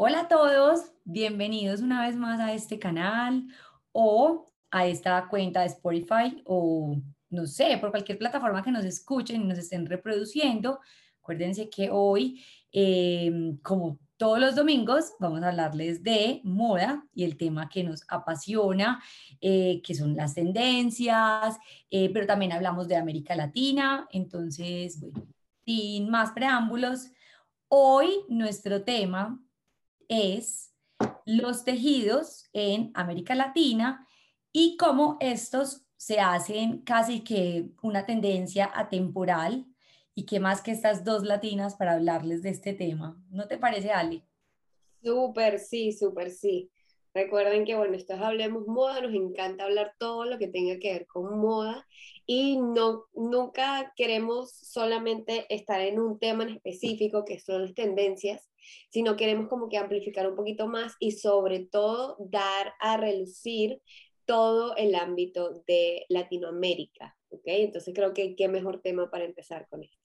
Hola a todos, bienvenidos una vez más a este canal o a esta cuenta de Spotify o no sé, por cualquier plataforma que nos escuchen y nos estén reproduciendo. Acuérdense que hoy, em, como todos los domingos, vamos a hablarles de moda y el tema que nos apasiona, eh, que son las tendencias, eh, pero también hablamos de América Latina. Entonces, sin más preámbulos, hoy nuestro tema es los tejidos en América Latina y cómo estos se hacen casi que una tendencia atemporal y qué más que estas dos latinas para hablarles de este tema. ¿No te parece, Ale? Súper, sí, súper, sí. Recuerden que, bueno, esto es Hablemos Moda, nos encanta hablar todo lo que tenga que ver con moda y no, nunca queremos solamente estar en un tema en específico, que son las tendencias, sino queremos como que amplificar un poquito más y sobre todo dar a relucir todo el ámbito de Latinoamérica. Entonces creo que qué mejor tema para empezar con esto.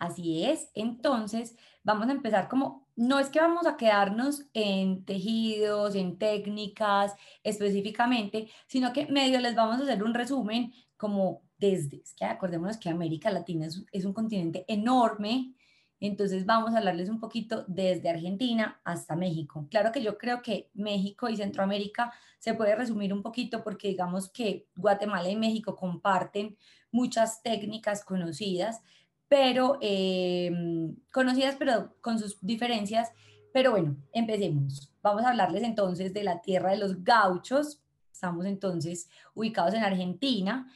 Así es, entonces vamos a empezar como, no es que vamos a quedarnos en tejidos, en técnicas específicamente, sino que medio les vamos a hacer un resumen como desde, es que acordémonos que América Latina es, es un continente enorme, entonces vamos a hablarles un poquito desde Argentina hasta México. Claro que yo creo que México y Centroamérica se puede resumir un poquito porque digamos que Guatemala y México comparten muchas técnicas conocidas, pero em, conocidas pero con sus diferencias. Pero bueno, empecemos. Vamos a hablarles entonces de la tierra de los gauchos. Estamos entonces ubicados en Argentina.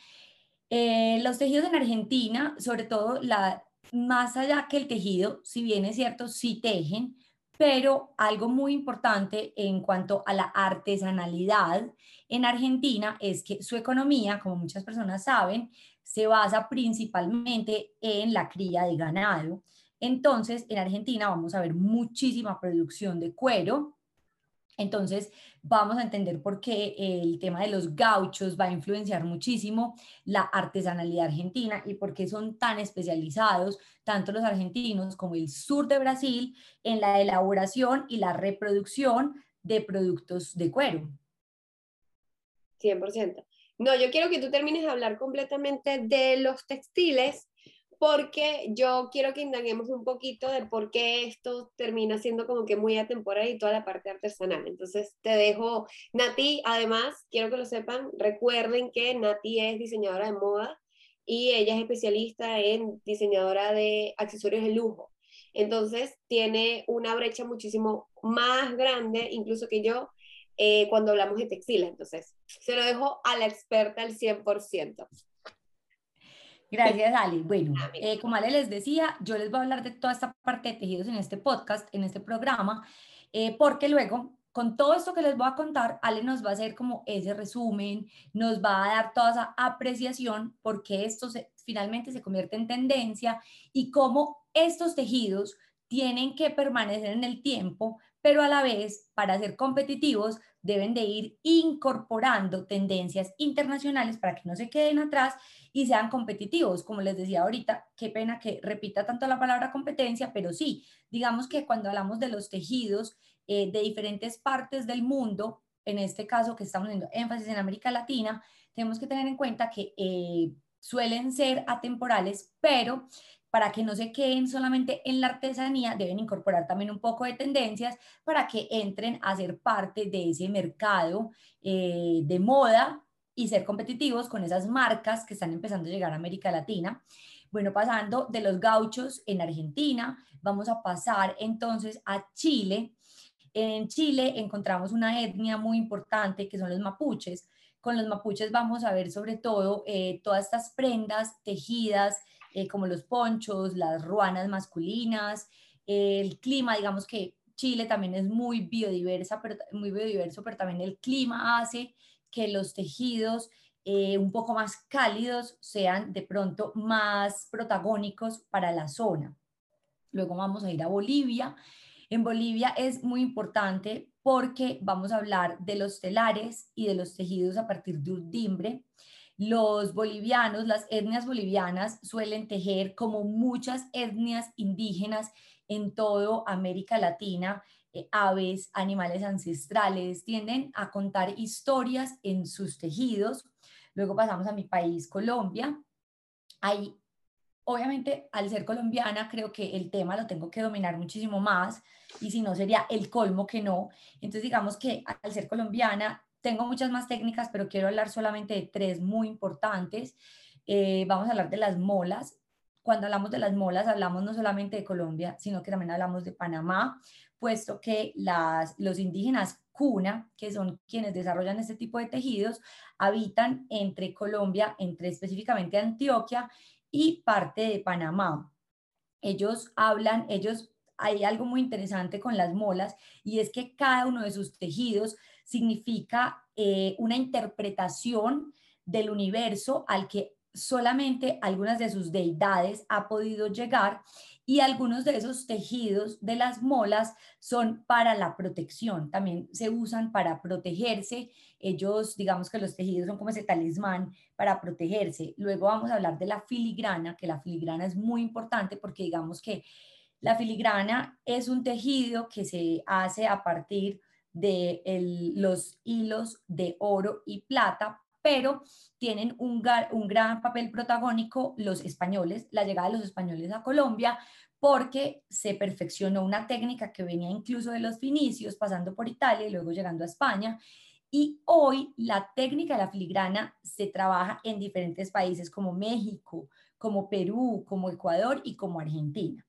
Eh, los tejidos en Argentina, sobre todo la más allá que el tejido, si bien es cierto, sí tejen, pero algo muy importante en cuanto a la artesanalidad en Argentina es que su economía, como muchas personas saben, se basa principalmente en la cría de ganado. Entonces, en Argentina vamos a ver muchísima producción de cuero, entonces, vamos a entender por qué el tema de los gauchos va a influenciar muchísimo la artesanalidad argentina y por qué son tan especializados, tanto los argentinos como el sur de Brasil, en la elaboración y la reproducción de productos de cuero. 100%. No, yo quiero que tú termines de hablar completamente de los textiles porque yo quiero que indaguemos un poquito de por qué esto termina siendo como que muy atemporal y toda la parte artesanal. Entonces te dejo, Nati, además, quiero que lo sepan, recuerden que Nati es diseñadora de moda y ella es especialista en diseñadora de accesorios de lujo. Entonces tiene una brecha muchísimo más grande, incluso que yo, eh, cuando hablamos de textiles. Entonces, se lo dejo a la experta al 100%. Gracias, Ali. Bueno, eh, como Ale les decía, yo les voy a hablar de toda esta parte de tejidos en este podcast, en este programa, eh, porque luego, con todo esto que les voy a contar, Ale nos va a hacer como ese resumen, nos va a dar toda esa apreciación, porque esto finalmente se convierte en tendencia y cómo estos tejidos tienen que permanecer en el tiempo, pero a la vez, para ser competitivos, deben de ir incorporando tendencias internacionales para que no se queden atrás y sean competitivos. Como les decía ahorita, qué pena que repita tanto la palabra competencia, pero sí, digamos que cuando hablamos de los tejidos eh, de diferentes partes del mundo, en este caso que estamos haciendo énfasis en América Latina, tenemos que tener en cuenta que eh, suelen ser atemporales, pero para que no se queden solamente en la artesanía, deben incorporar también un poco de tendencias para que entren a ser parte de ese mercado eh, de moda y ser competitivos con esas marcas que están empezando a llegar a América Latina. Bueno, pasando de los gauchos en Argentina, vamos a pasar entonces a Chile. En Chile encontramos una etnia muy importante que son los mapuches. Con los mapuches vamos a ver sobre todo eh, todas estas prendas tejidas eh, como los ponchos, las ruanas masculinas, el clima, digamos que Chile también es muy biodiversa, pero muy biodiverso, pero también el clima hace que los tejidos eh, un poco más cálidos sean de pronto más protagónicos para la zona. Luego vamos a ir a Bolivia. En Bolivia es muy importante porque vamos a hablar de los telares y de los tejidos a partir de urdimbre. Los bolivianos, las etnias bolivianas suelen tejer como muchas etnias indígenas en todo América Latina. eh, aves, animales ancestrales, tienden a contar historias en sus tejidos. Luego pasamos a mi país, Colombia. Hay obviamente al ser colombiana creo que el tema lo tengo que dominar muchísimo más y si no sería el colmo que no. Entonces digamos que al ser colombiana tengo muchas más técnicas, pero quiero hablar solamente de tres muy importantes. Eh, vamos a hablar de las molas. Cuando hablamos de las molas hablamos no solamente de Colombia, sino que también hablamos de Panamá, puesto que las, los indígenas cuna, que son quienes desarrollan este tipo de tejidos, habitan entre Colombia, entre específicamente Antioquia y parte de Panamá. Ellos hablan, ellos, hay algo muy interesante con las molas y es que cada uno de sus tejidos significa eh, una interpretación del universo al que solamente algunas de sus deidades ha podido llegar y algunos de esos tejidos de las molas son para la protección, también se usan para protegerse, ellos digamos que los tejidos son como ese talismán para protegerse. Luego vamos a hablar de la filigrana, que la filigrana es muy importante porque digamos que la filigrana es un tejido que se hace a partir de los hilos de oro y plata, pero tienen un, gran papel protagónico los españoles, la llegada de los españoles a Colombia, porque se perfeccionó una técnica que venía incluso de los finicios, pasando por Italia y luego llegando a España. Y hoy la técnica de la filigrana se trabaja en diferentes países como México, como Perú, como Ecuador y como Argentina.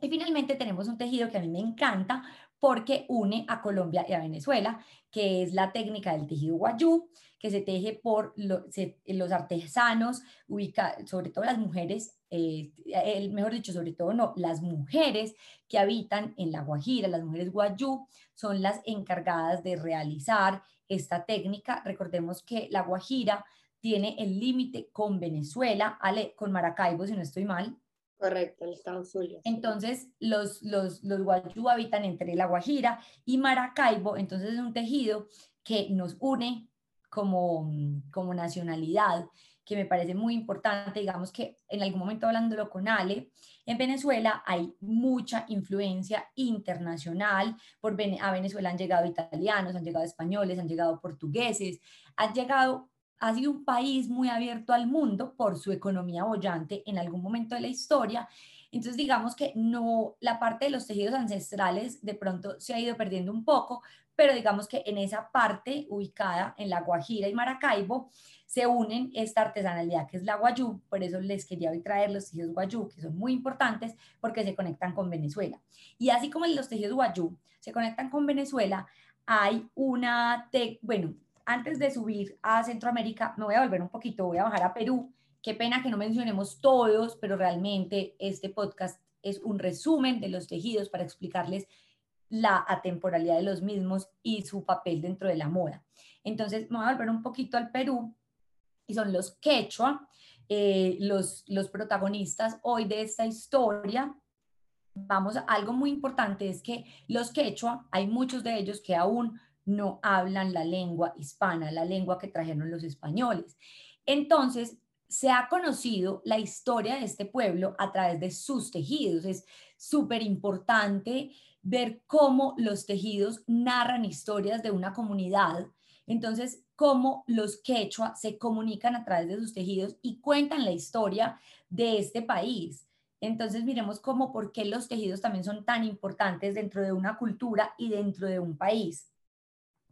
Y finalmente tenemos un tejido que a mí me encanta porque une a Colombia y a Venezuela, que es la técnica del tejido guayú, que se teje por los artesanos, ubica, sobre todo las mujeres, eh, el, mejor dicho, sobre todo no, las mujeres que habitan en la Guajira, las mujeres guayú, son las encargadas de realizar esta técnica. Recordemos que la Guajira tiene el límite con Venezuela, con Maracaibo, si no estoy mal, Correcto, el estado Zulia. Entonces, los, los, los guayú habitan entre La Guajira y Maracaibo, entonces es un tejido que nos une como, como nacionalidad, que me parece muy importante. Digamos que en algún momento hablándolo con Ale, en Venezuela hay mucha influencia internacional. Por, a Venezuela han llegado italianos, han llegado españoles, han llegado portugueses, han llegado ha sido un país muy abierto al mundo por su economía bollante en algún momento de la historia. Entonces, digamos que no, la parte de los tejidos ancestrales de pronto se ha ido perdiendo un poco, pero digamos que en esa parte ubicada en la Guajira y Maracaibo se unen esta artesanalidad que es la guayú, por eso les quería hoy traer los tejidos guayú, que son muy importantes porque se conectan con Venezuela. Y así como los tejidos guayú se conectan con Venezuela, hay una, bueno, antes de subir a Centroamérica, me voy a volver un poquito, voy a bajar a Perú. Qué pena que no mencionemos todos, pero realmente este podcast es un resumen de los tejidos para explicarles la atemporalidad de los mismos y su papel dentro de la moda. Entonces, me voy a volver un poquito al Perú y son los quechua, eh, los, los protagonistas hoy de esta historia. Vamos, algo muy importante es que los quechua, hay muchos de ellos que aún no hablan la lengua hispana, la lengua que trajeron los españoles. Entonces, se ha conocido la historia de este pueblo a través de sus tejidos. Es súper importante ver cómo los tejidos narran historias de una comunidad. Entonces, cómo los quechua se comunican a través de sus tejidos y cuentan la historia de este país. Entonces, miremos cómo, por qué los tejidos también son tan importantes dentro de una cultura y dentro de un país.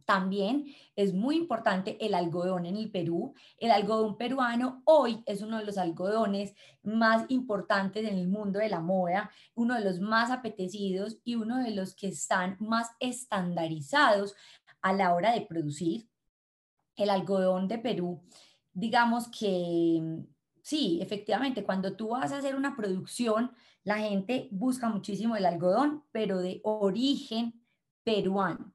También es muy importante el algodón en el Perú. El algodón peruano hoy es uno de los algodones más importantes en el mundo de la moda, uno de los más apetecidos y uno de los que están más estandarizados a la hora de producir. El algodón de Perú, digamos que sí, efectivamente, cuando tú vas a hacer una producción, la gente busca muchísimo el algodón, pero de origen peruano.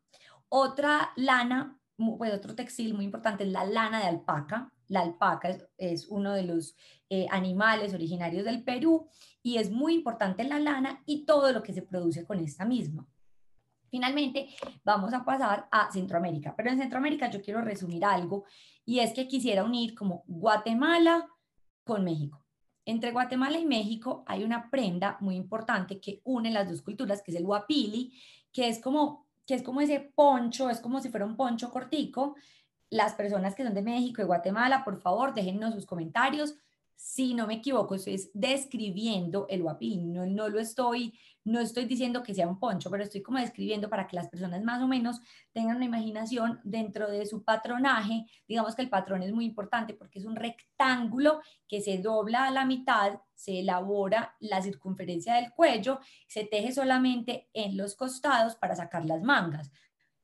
Otra lana, pues otro textil muy importante es la lana de alpaca. La alpaca es, uno de los eh, animales originarios del Perú y es muy importante la lana y todo lo que se produce con esta misma. Finalmente, vamos a pasar a Centroamérica, pero en Centroamérica yo quiero resumir algo y es que quisiera unir como Guatemala con México. entre Guatemala y México hay una prenda muy importante que une las dos culturas, que es el huapili, que es como, que es como ese poncho, es como si fuera un poncho cortico. Las personas que son de México y Guatemala, por favor, déjennos sus comentarios si no me equivoco, estoy describiendo el huapili, no, no lo estoy, no estoy diciendo que sea un poncho, pero estoy como describiendo para que las personas más o menos tengan una imaginación dentro de su patronaje. Digamos que el patrón es muy importante porque es un rectángulo que se dobla a la mitad, se elabora la circunferencia del cuello, se teje solamente en los costados para sacar las mangas.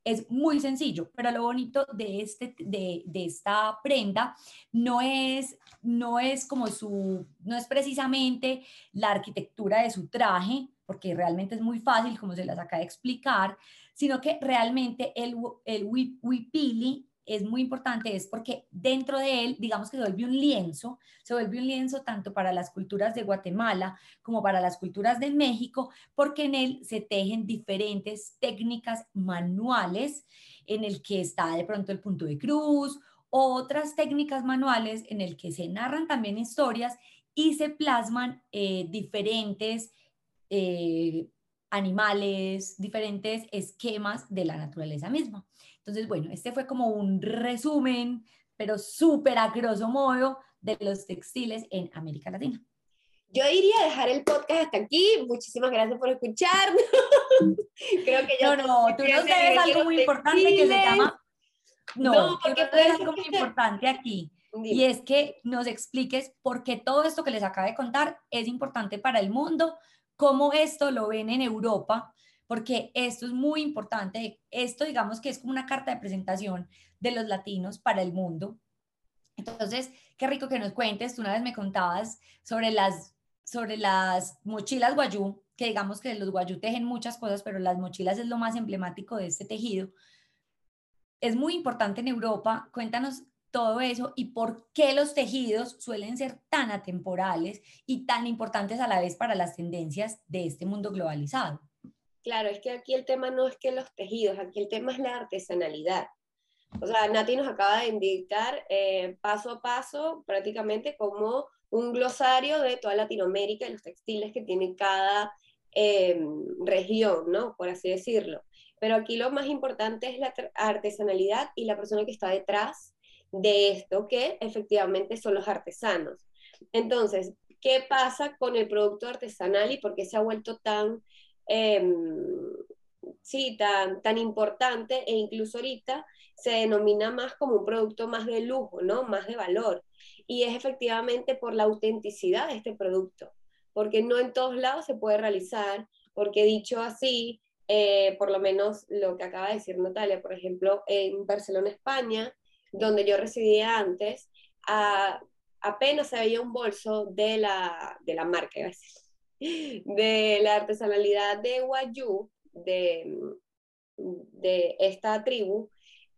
Es muy sencillo, pero lo bonito de, este, de, de, esta prenda no es, no es como su, no es precisamente la arquitectura de su traje, porque realmente es muy fácil, como se las acaba de explicar, sino que realmente el, el wipili es muy importante es porque dentro de él, digamos que se vuelve un lienzo, se vuelve un lienzo tanto para las culturas de Guatemala como para las culturas de México, porque en él se tejen diferentes técnicas manuales en el que está de pronto el punto de cruz, otras técnicas manuales en el que se narran también historias y se plasman eh, diferentes eh, animales, diferentes esquemas de la naturaleza misma. Entonces, bueno, este fue como un resumen, pero súper a grosso modo, de los textiles en América Latina. Yo iría a dejar el podcast hasta aquí. Muchísimas gracias por escucharnos. Creo que ya. No, no, tú nos debes algo muy importante que se llama. No, porque tú nos algo muy importante aquí. Y es que nos expliques por qué todo esto que les acabo de contar es importante para el mundo, cómo esto lo ven en Europa, porque esto es muy importante. Esto, digamos que es como una carta de presentación de los latinos para el mundo. Entonces, qué rico que nos cuentes. Tú una vez me contabas sobre las, sobre las mochilas guayú, que digamos que los guayú tejen muchas cosas, pero las mochilas es lo más emblemático de este tejido. Es muy importante en Europa. Cuéntanos todo eso y por qué los tejidos suelen ser tan atemporales y tan importantes a la vez para las tendencias de este mundo globalizado. Claro, es que aquí el tema no es que los tejidos, aquí el tema es la artesanalidad. O sea, Nati nos acaba de indicar eh, paso a paso, prácticamente como un glosario de toda Latinoamérica y los textiles que tiene cada eh, región, ¿no? Por así decirlo. Pero aquí lo más importante es la artesanalidad y la persona que está detrás de esto, que efectivamente son los artesanos. Entonces, ¿qué pasa con el producto artesanal y por qué se ha vuelto tan Em, sí, tan, tan importante e incluso ahorita se denomina más como un producto más de lujo, ¿no? Más de valor. Y es efectivamente por la autenticidad de este producto, porque no en todos lados se puede realizar, porque dicho así, eh, por lo menos lo que acaba de decir Natalia, por ejemplo, en Barcelona, España, donde yo residía antes, apenas se veía un bolso de la, de la marca, gracias de la artesanalidad de Wayuu, de, de esta tribu,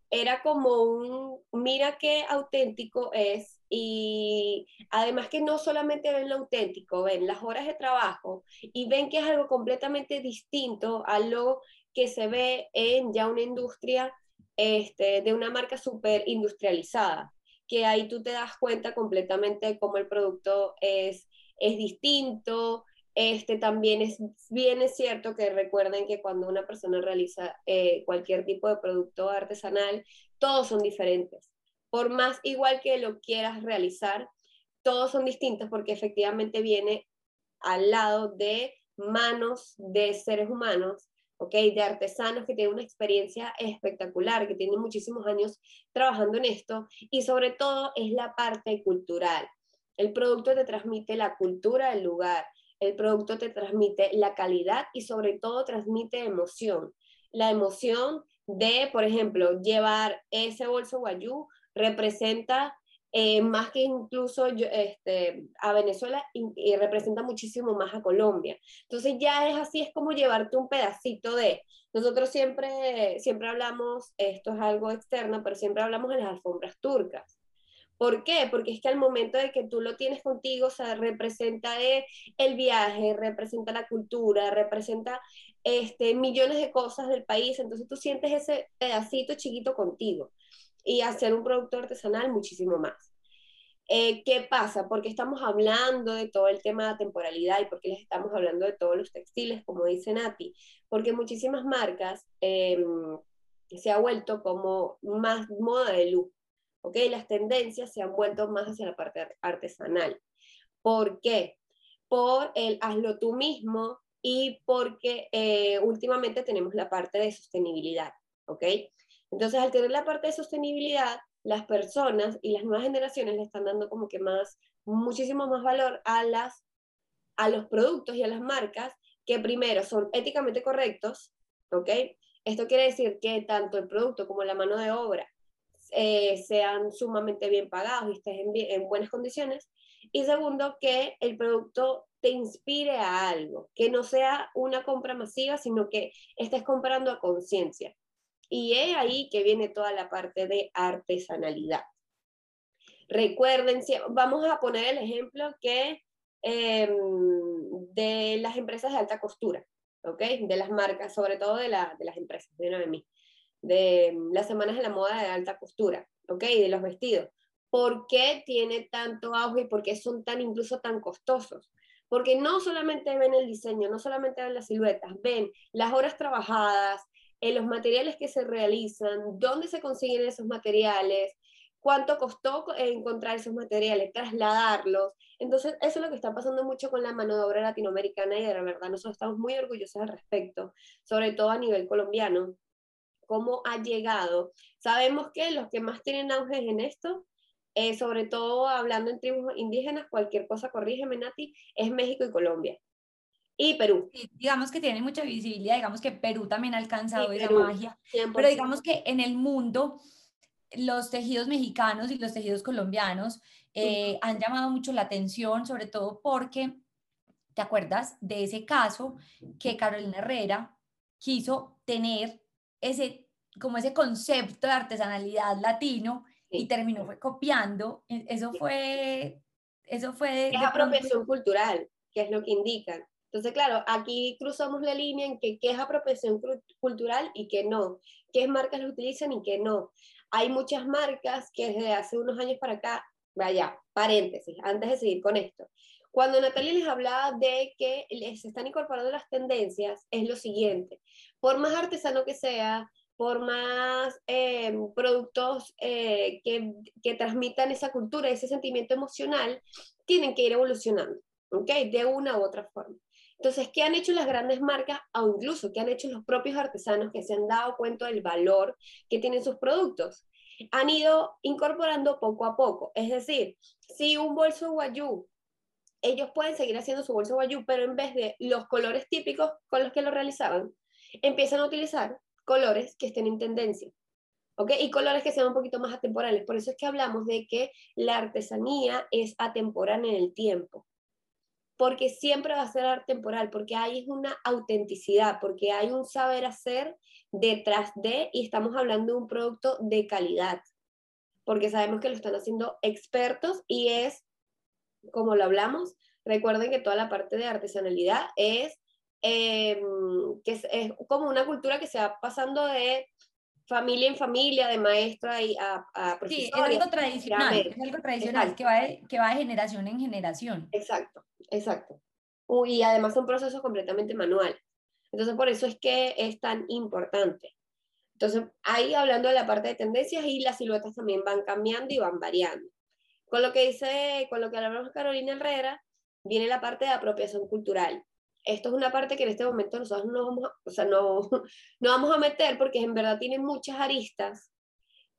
era como un, mira qué auténtico es. Y además que no solamente ven lo auténtico, ven las horas de trabajo y ven que es algo completamente distinto a lo que se ve en ya una industria este, de una marca súper industrializada, que ahí tú te das cuenta completamente cómo el producto es, es distinto, este, también es bien es cierto que recuerden que cuando una persona realiza eh, cualquier tipo de producto artesanal, todos son diferentes. Por más igual que lo quieras realizar, todos son distintos porque efectivamente viene al lado de manos de seres humanos, ¿ok? De artesanos que tienen una experiencia espectacular, que tienen muchísimos años trabajando en esto y sobre todo es la parte cultural. El producto te transmite la cultura del lugar, el producto te transmite la calidad y sobre todo transmite emoción. La emoción de, por ejemplo, llevar ese bolso guayú representa eh, más que incluso este, a Venezuela y, representa muchísimo más a Colombia. Entonces ya es así, es como llevarte un pedacito de... Nosotros siempre, siempre hablamos, esto es algo externo, pero siempre hablamos de las alfombras turcas. ¿Por qué? Porque es que al momento de que tú lo tienes contigo, o sea, representa el viaje, representa la cultura, representa este, millones de cosas del país, entonces tú sientes ese pedacito chiquito contigo y hacer un producto artesanal muchísimo más. Eh, ¿Qué pasa? Porque estamos hablando de todo el tema de temporalidad y porque les estamos hablando de todos los textiles, como dice Nati, porque muchísimas marcas em, se ha vuelto como más moda de luz, ¿ok? Las tendencias se han vuelto más hacia la parte artesanal. ¿Por qué? Por el hazlo tú mismo y porque eh, últimamente tenemos la parte de sostenibilidad, ¿ok? Entonces, al tener la parte de sostenibilidad, las personas y las nuevas generaciones le están dando como que más, muchísimo más valor a, las, a los productos y a las marcas que primero son éticamente correctos, ¿ok? Esto quiere decir que tanto el producto como la mano de obra eh, sean sumamente bien pagados y estén en, en buenas condiciones. Y segundo, que el producto te inspire a algo, que no sea una compra masiva, sino que estés comprando a conciencia. Y es ahí que viene toda la parte de artesanalidad. Recuerden, vamos a poner el ejemplo que em, de las empresas de alta costura, ¿ok? De las marcas, sobre todo de, la, de las empresas, de mí, de las semanas de la moda de alta costura, ¿ok? De los vestidos. ¿Por qué tiene tanto auge y por qué son tan incluso tan costosos? Porque no solamente ven el diseño, no solamente ven las siluetas, ven las horas trabajadas, en los materiales que se realizan, dónde se consiguen esos materiales, cuánto costó encontrar esos materiales, trasladarlos. Entonces, eso es lo que está pasando mucho con la mano de obra latinoamericana y de la verdad nosotros estamos muy orgullosos al respecto, sobre todo a nivel colombiano, cómo ha llegado. Sabemos que los que más tienen auge en esto, eh, sobre todo hablando en tribus indígenas, cualquier cosa, corrígeme Nati, es México y Colombia y Perú. digamos que tiene mucha visibilidad, digamos que Perú también ha alcanzado esa magia, pero digamos que en el mundo los tejidos mexicanos y los tejidos colombianos eh, han llamado mucho la atención, sobre todo porque, ¿te acuerdas de ese caso que Carolina Herrera quiso tener ese, como ese concepto de artesanalidad latino y terminó fue copiando? E, eso fue... Eso fue es apropiación cultural, que es lo que indican. Entonces, claro, aquí cruzamos la línea en que qué es apropiación cultural y qué no, qué marcas lo utilizan y qué no. Hay muchas marcas que desde hace unos años para acá, vaya, paréntesis, antes de seguir con esto. Cuando Natalia les hablaba de que les están incorporando las tendencias, es lo siguiente, por más artesano que sea, por más eh, productos eh, que, que transmitan esa cultura, ese sentimiento emocional, tienen que ir evolucionando, ¿ok? De una u otra forma. Entonces, ¿qué han hecho las grandes marcas o incluso qué han hecho los propios artesanos que se han dado cuenta del valor que tienen sus productos? Han ido incorporando poco a poco. Es decir, si un bolso guayú, ellos pueden seguir haciendo su bolso guayú, pero en vez de los colores típicos con los que lo realizaban, empiezan a utilizar colores que estén en tendencia. ¿ok? Y colores que sean un poquito más atemporales. Por eso es que hablamos de que la artesanía es atemporal en el tiempo porque siempre va a ser arte temporal, porque hay una autenticidad, porque hay un saber hacer detrás de, y estamos hablando de un producto de calidad, porque sabemos que lo están haciendo expertos y es, como lo hablamos, recuerden que toda la parte de artesanalidad es, em, que es, como una cultura que se va pasando de familia en familia, de maestra y a, a Sí, es algo tradicional, es algo tradicional que va, que va de generación en generación. Exacto. Exacto. Y además son procesos completamente manuales. Entonces, por eso es que es tan importante. Entonces, ahí hablando de la parte de tendencias y las siluetas también van cambiando y van variando. Con lo que dice, con lo que hablamos Carolina Herrera, viene la parte de apropiación cultural. Esto es una parte que en este momento nosotros no vamos a, o sea, no, no vamos a meter porque en verdad tiene muchas aristas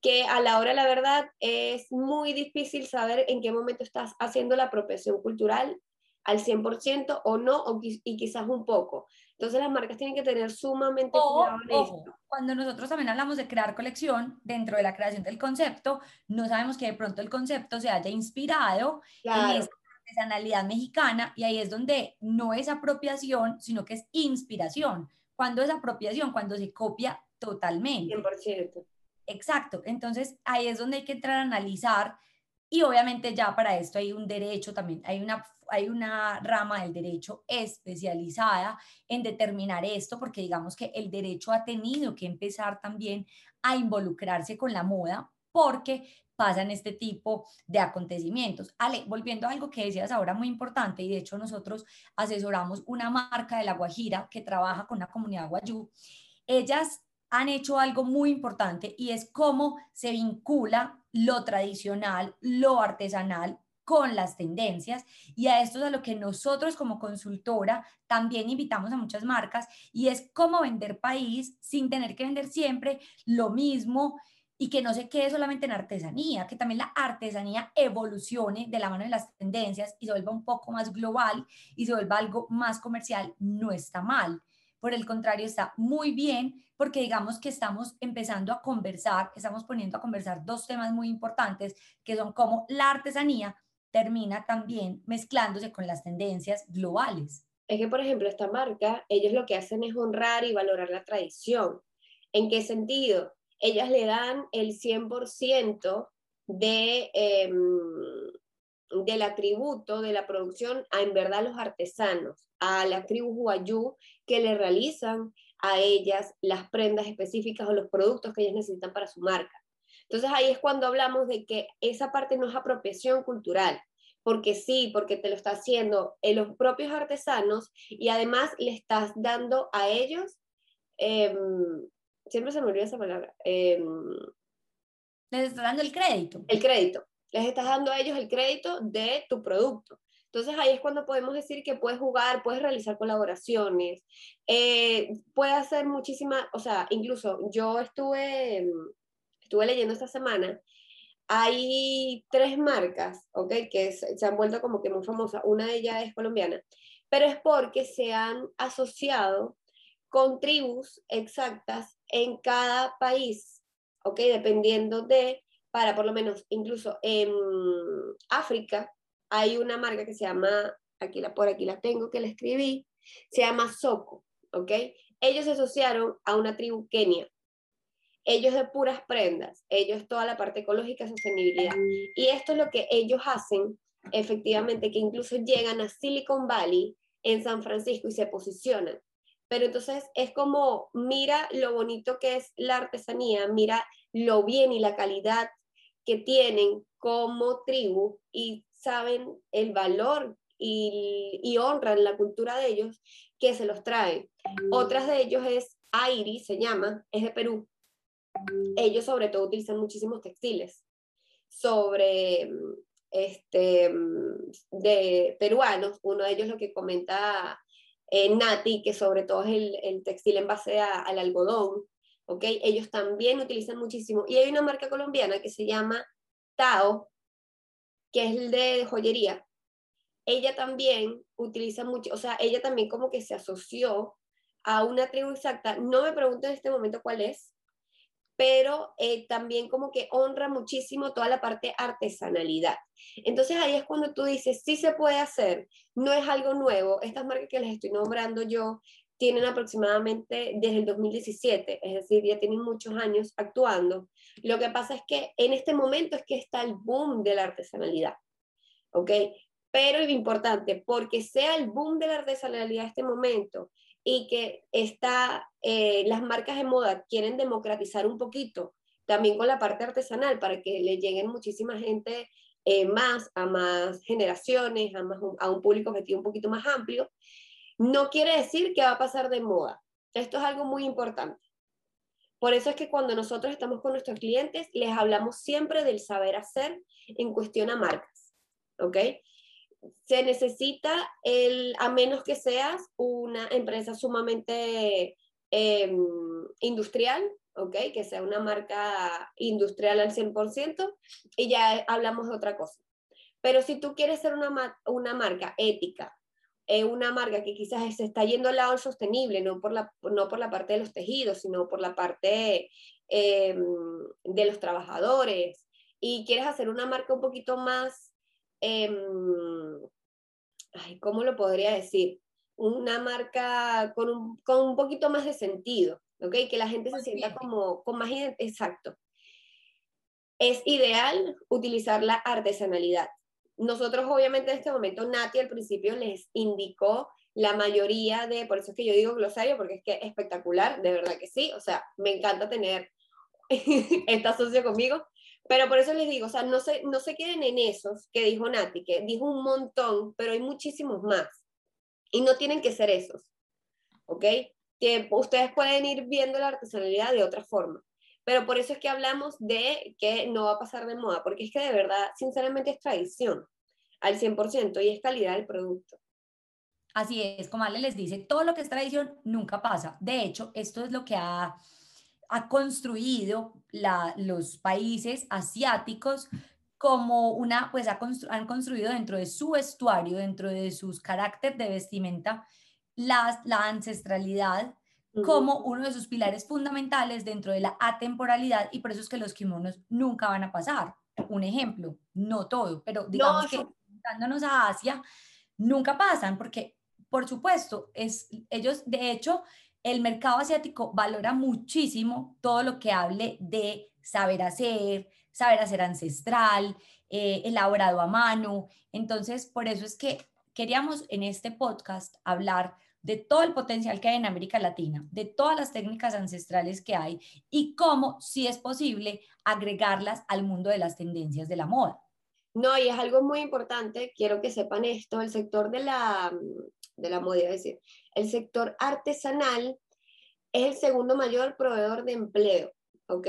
que a la hora de la verdad es muy difícil saber en qué momento estás haciendo la apropiación cultural al 100% o no, o, y quizás un poco. Entonces las marcas tienen que tener sumamente cuidado en esto. Cuando nosotros también hablamos de crear colección, dentro de la creación del concepto, no sabemos que de pronto el concepto se haya inspirado en esa artesanalidad mexicana y ahí es donde no es apropiación, sino que es inspiración. Cuando es apropiación? Cuando se copia totalmente. 100%. Exacto. Entonces ahí es donde hay que entrar a analizar y obviamente ya para esto hay un derecho también, hay una hay una rama del derecho especializada en determinar esto, porque digamos que el derecho ha tenido que empezar también a involucrarse con la moda, porque pasan este tipo de acontecimientos. Ale, volviendo a algo que decías ahora muy importante, y de hecho nosotros asesoramos una marca de La Guajira que trabaja con la comunidad guayú, ellas han hecho algo muy importante y es cómo se vincula lo tradicional, lo artesanal con las tendencias y a esto es a lo que nosotros como consultora también invitamos a muchas marcas y es cómo vender país sin tener que vender siempre lo mismo y que no se quede solamente en artesanía, que también la artesanía evolucione de la mano de las tendencias y se vuelva un poco más global y se vuelva algo más comercial, no está mal. Por el contrario, está muy bien porque digamos que estamos empezando a conversar, estamos poniendo a conversar dos temas muy importantes que son como la artesanía termina también mezclándose con las tendencias globales. Es que, por ejemplo, esta marca, ellos lo que hacen es honrar y valorar la tradición. ¿En qué sentido? Ellas le dan el 100% de, em, del atributo de la producción a en verdad los artesanos, a las tribus guayú que le realizan a ellas las prendas específicas o los productos que ellas necesitan para su marca. Entonces ahí es cuando hablamos de que esa parte no es apropiación cultural, porque sí, porque te lo está haciendo en los propios artesanos y además le estás dando a ellos eh, siempre se me olvida esa palabra. Em, les estás dando el crédito. El crédito. Les estás dando a ellos el crédito de tu producto. Entonces ahí es cuando podemos decir que puedes jugar, puedes realizar colaboraciones, eh, puedes hacer muchísimas, o sea, incluso yo estuve, estuve leyendo esta semana, hay tres marcas, ¿ok? Que se han vuelto como que muy famosas, una de ellas es colombiana, pero es porque se han asociado con tribus exactas en cada país, ¿ok? Dependiendo de, para por lo menos, incluso en África, hay una marca que se llama, aquí la, por aquí la tengo, que la escribí, se llama Soko, ¿ok? Ellos se asociaron a una tribu Kenia. Ellos de puras prendas, ellos toda la parte ecológica, sostenibilidad. Y esto es lo que ellos hacen, efectivamente, que incluso llegan a Silicon Valley en San Francisco y se posicionan pero entonces es como, mira lo bonito que es la artesanía, mira lo bien y la calidad que tienen como tribu y saben el valor y, honran la cultura de ellos que se los traen. Otras de ellos es Airi, se llama, es de Perú. Ellos sobre todo utilizan muchísimos textiles sobre este de peruanos, uno de ellos lo que comenta eh, Nati, que sobre todo es el, textil en base al algodón, ¿ok? Ellos también utilizan muchísimo. Y hay una marca colombiana que se llama Tao, que es el de joyería. Ella también utiliza mucho, o sea, ella también como que se asoció a una tribu exacta. No me pregunto en este momento cuál es, pero eh, también como que honra muchísimo toda la parte artesanalidad. Entonces ahí es cuando tú dices, sí se puede hacer, no es algo nuevo. Estas marcas que les estoy nombrando yo tienen aproximadamente desde el 2017, es decir, ya tienen muchos años actuando. Lo que pasa es que en este momento es que está el boom de la artesanalidad, ¿ok? Pero es importante, porque sea el boom de la artesanalidad este momento y que está, eh, las marcas de moda quieren democratizar un poquito también con la parte artesanal para que le lleguen muchísima gente eh, más a más generaciones, a, más, a un público objetivo un poquito más amplio, no quiere decir que va a pasar de moda. Esto es algo muy importante. Por eso es que cuando nosotros estamos con nuestros clientes, les hablamos siempre del saber hacer en cuestión a marcas. ¿Ok? Se necesita, el, a menos que seas una empresa sumamente em, industrial, ¿ok? Que sea una marca industrial al 100% y ya hablamos de otra cosa. Pero si tú quieres ser una, una marca ética, eh, una marca que quizás se está yendo al lado sostenible, no por, la, no por la parte de los tejidos, sino por la parte em, de los trabajadores, y quieres hacer una marca un poquito más Em, ay, ¿cómo lo podría decir? Una marca con un, con un poquito más de sentido, ¿ok? Que la gente se sienta como con más exacto. Es ideal utilizar la artesanalidad. Nosotros obviamente en este momento, Nati al principio les indicó la mayoría de, por eso es que yo digo glosario, porque es que es espectacular, de verdad que sí, o sea, me encanta tener esta socio conmigo, Pero por eso les digo, o sea, no se, no se queden en esos que dijo Nati, que dijo un montón, pero hay muchísimos más. Y no tienen que ser esos, ¿ok? Que ustedes pueden ir viendo la artesanalidad de otra forma. Pero por eso es que hablamos de que no va a pasar de moda, porque es que de verdad, sinceramente, es tradición al 100% y es calidad del producto. Así es, como Ale les dice, todo lo que es tradición nunca pasa. De hecho, esto es lo que ha, ha construido la, los países asiáticos como una, pues han construido dentro de su vestuario, dentro de sus carácter de vestimenta, la, la ancestralidad como uno de sus pilares fundamentales dentro de la atemporalidad y por eso es que los kimonos nunca van a pasar. Un ejemplo, no todo, pero digamos que dándonos a Asia, nunca pasan porque, por supuesto, es, ellos, de hecho, el mercado asiático valora muchísimo todo lo que hable de saber hacer, saber hacer ancestral, eh, elaborado a mano. Entonces, por eso es que queríamos en este podcast hablar de todo el potencial que hay en América Latina, de todas las técnicas ancestrales que hay y cómo, si es posible, agregarlas al mundo de las tendencias de la moda. No, y es algo muy importante, quiero que sepan esto, el sector de la, de la moda, decir, el sector artesanal es el segundo mayor proveedor de empleo, ¿ok?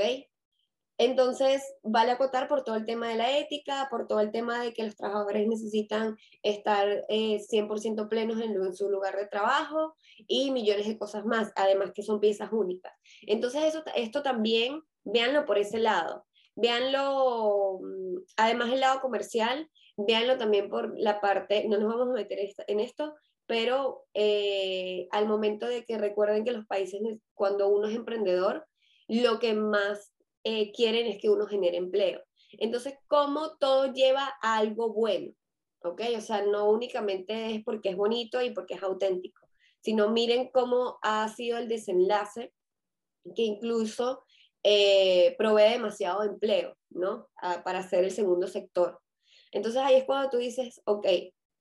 Entonces, vale acotar por todo el tema de la ética, por todo el tema de que los trabajadores necesitan estar 100% eh, plenos en, su lugar de trabajo y millones de cosas más, además que son piezas únicas. Entonces, eso, esto también, véanlo por ese lado. Véanlo, mm, además el lado comercial, véanlo también por la parte, no nos vamos a meter en esto, pero eh, al momento de que recuerden que los países, cuando uno es emprendedor, lo que más eh, quieren es que uno genere empleo. Entonces, ¿cómo todo lleva a algo bueno? ¿Ok? O sea, no únicamente es porque es bonito y porque es auténtico, sino miren cómo ha sido el desenlace que incluso eh, provee demasiado empleo, ¿no? para hacer el segundo sector. Entonces ahí es cuando tú dices, ok,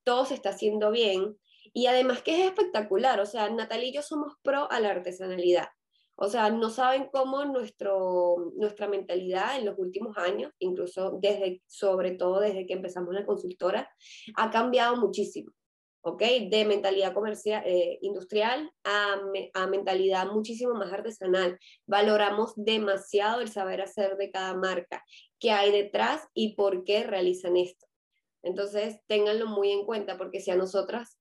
todo se está haciendo bien y además que es espectacular, o sea, Natalia y yo somos pro a la artesanalidad. O sea, no saben cómo nuestro, nuestra mentalidad en los últimos años, incluso desde, sobre todo desde que empezamos la consultora, ha cambiado muchísimo. ¿Ok? De mentalidad comercial, eh, industrial a, mentalidad muchísimo más artesanal. Valoramos demasiado el saber hacer de cada marca, qué hay detrás y por qué realizan esto. Entonces, ténganlo muy en cuenta, porque si a nosotras,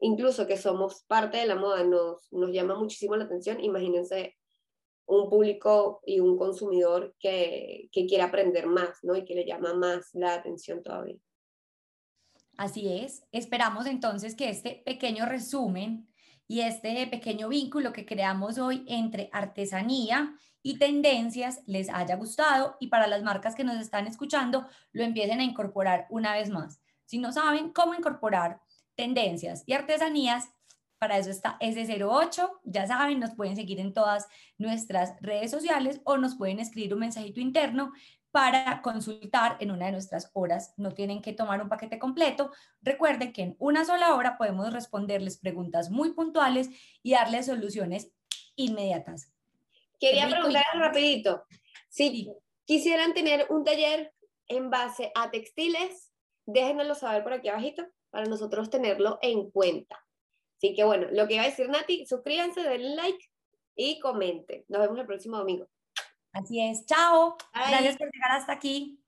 incluso que somos parte de la moda, nos, nos llama muchísimo la atención, imagínense un público y un consumidor que, que quiere aprender más, ¿no? Y que le llama más la atención todavía. Así es. Esperamos entonces que este pequeño resumen y este pequeño vínculo que creamos hoy entre artesanía y tendencias les haya gustado y para las marcas que nos están escuchando lo empiecen a incorporar una vez más. Si no saben cómo incorporar tendencias y artesanías, para eso está S08. Ya saben, nos pueden seguir en todas nuestras redes sociales o nos pueden escribir un mensajito interno para consultar en una de nuestras horas. No tienen que tomar un paquete completo. Recuerden que en una sola hora podemos responderles preguntas muy puntuales y darles soluciones inmediatas. Quería preguntar rapidito, si quisieran tener un taller en base a textiles, déjenoslo saber por aquí abajito para nosotros tenerlo en cuenta. Así que bueno, lo que iba a decir Nati, suscríbanse, denle like y comenten. Nos vemos el próximo domingo. Así es. Chao. Gracias por llegar hasta aquí.